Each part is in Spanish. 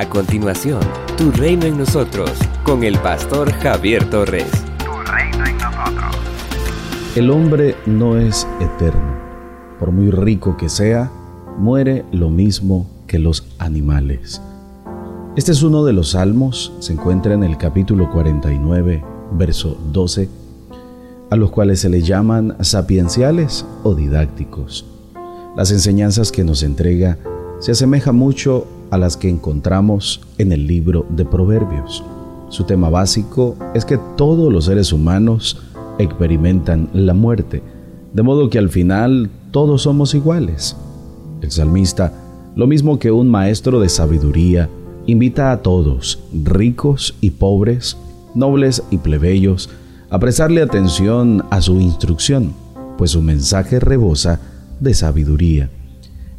A continuación, Tu Reino en Nosotros, con el pastor Javier Torres. Tu Reino en Nosotros. El hombre no es eterno. Por muy rico que sea, muere lo mismo que los animales. Este es uno de los salmos, se encuentra en el capítulo 49, verso 12, a los cuales se le llaman sapienciales o didácticos. Las enseñanzas que nos entrega se asemejan mucho a las que encontramos en el libro de Proverbios. Su tema básico es que todos los seres humanos experimentan la muerte, de modo que al final todos somos iguales. El salmista, lo mismo que un maestro de sabiduría, invita a todos, ricos y pobres, nobles y plebeyos, a prestarle atención a su instrucción, pues su mensaje rebosa de sabiduría.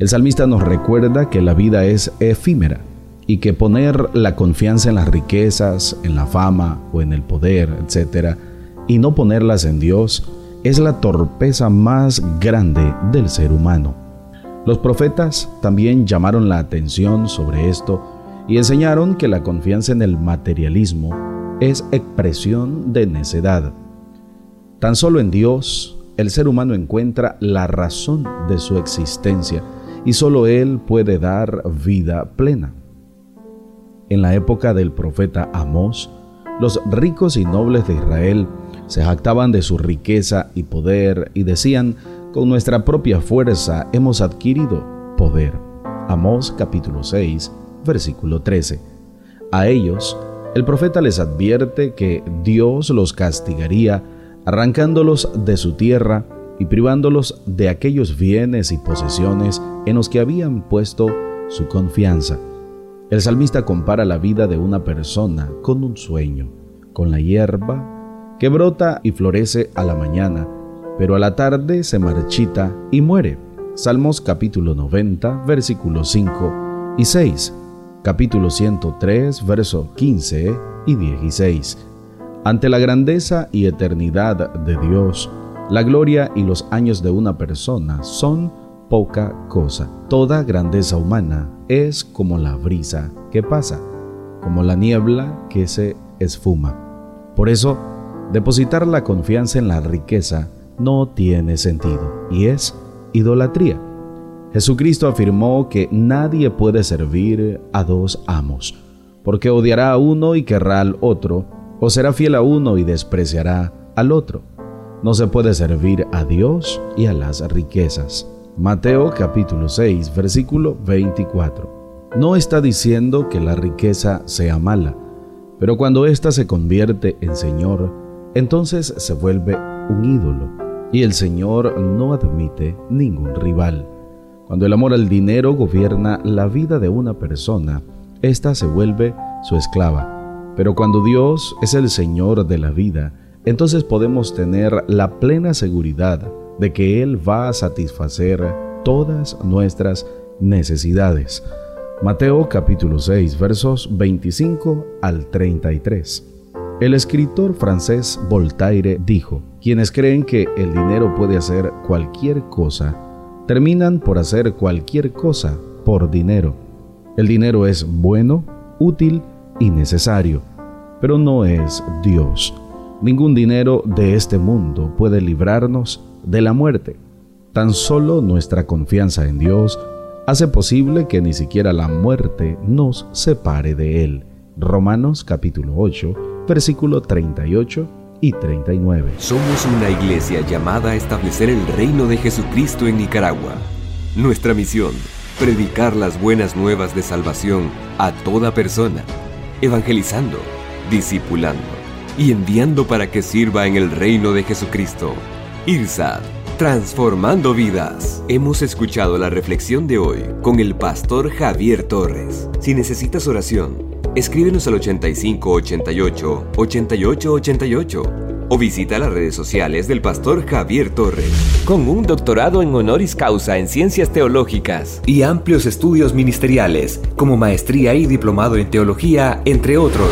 El salmista nos recuerda que la vida es efímera y que poner la confianza en las riquezas, en la fama o en el poder, etc., y no ponerlas en Dios, es la torpeza más grande del ser humano. Los profetas también llamaron la atención sobre esto y enseñaron que la confianza en el materialismo es expresión de necedad. Tan solo en Dios el ser humano encuentra la razón de su existencia y solo Él puede dar vida plena. En la época del profeta Amós, los ricos y nobles de Israel se jactaban de su riqueza y poder y decían, con nuestra propia fuerza hemos adquirido poder. Amós capítulo 6, versículo 13. A ellos, el profeta les advierte que Dios los castigaría arrancándolos de su tierra y privándolos de aquellos bienes y posesiones en los que habían puesto su confianza. El salmista compara la vida de una persona con un sueño, con la hierba que brota y florece a la mañana, pero a la tarde se marchita y muere. Salmos capítulo 90, versículos 5 y 6, capítulo 103, versos 15 y 16. Ante la grandeza y eternidad de Dios, la gloria y los años de una persona son poca cosa. Toda grandeza humana es como la brisa que pasa, como la niebla que se esfuma. Por eso, depositar la confianza en la riqueza no tiene sentido y es idolatría. Jesucristo afirmó que nadie puede servir a dos amos, porque odiará a uno y querrá al otro, o será fiel a uno y despreciará al otro. No se puede servir a Dios y a las riquezas. Mateo capítulo 6, versículo 24. No está diciendo que la riqueza sea mala, pero cuando ésta se convierte en Señor, entonces se vuelve un ídolo, y el Señor no admite ningún rival. Cuando el amor al dinero gobierna la vida de una persona, ésta se vuelve su esclava. Pero cuando Dios es el Señor de la vida, entonces podemos tener la plena seguridad de que Él va a satisfacer todas nuestras necesidades. Mateo capítulo 6 versos 25 al 33. El escritor francés Voltaire dijo, quienes creen que el dinero puede hacer cualquier cosa, terminan por hacer cualquier cosa por dinero. El dinero es bueno, útil y necesario, pero no es Dios. Ningún dinero de este mundo puede librarnos de la muerte. Tan solo nuestra confianza en Dios hace posible que ni siquiera la muerte nos separe de Él. Romanos capítulo 8, versículo 38 y 39. Somos una iglesia llamada a establecer el reino de Jesucristo en Nicaragua. Nuestra misión, predicar las buenas nuevas de salvación a toda persona, evangelizando, discipulando y enviando para que sirva en el reino de Jesucristo. IRSAD, transformando vidas. Hemos escuchado la reflexión de hoy con el pastor Javier Torres. Si necesitas oración, escríbenos al 8588 8888 o visita las redes sociales del pastor Javier Torres. Con un doctorado en honoris causa en ciencias teológicas y amplios estudios ministeriales, como maestría y diplomado en teología, entre otros.